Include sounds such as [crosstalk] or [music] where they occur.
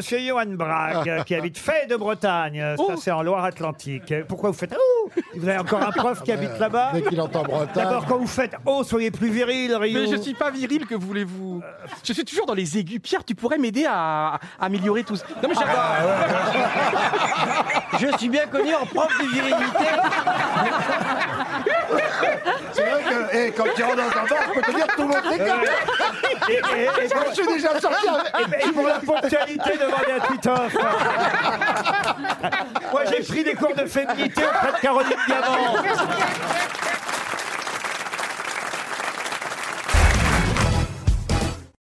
Monsieur Johan Bragg, [laughs] qui habite Fay de Bretagne. Ça, Oh. c'est en Loire-Atlantique. Pourquoi vous faites Vous avez encore un prof qui habite là-bas Dès qu'il entend Bretagne. D'abord, quand vous faites Oh, soyez plus viril, Rio. Mais je suis pas viril, que voulez-vous? Je suis toujours dans les aigus. Pierre, tu pourrais m'aider à, à améliorer tout ça? Non mais j'adore. [laughs] Je suis bien connu en prof de virilité. [laughs] C'est vrai que eh, quand tu rentres dans un bar, je peux te dire tout le monde t'écarte. Et, et- et- Je suis déjà sorti avec... et- pour la ponctualité devant Béatrice Titoff. Moi, j'ai pris des cours de féminité auprès de Caroline Diamant.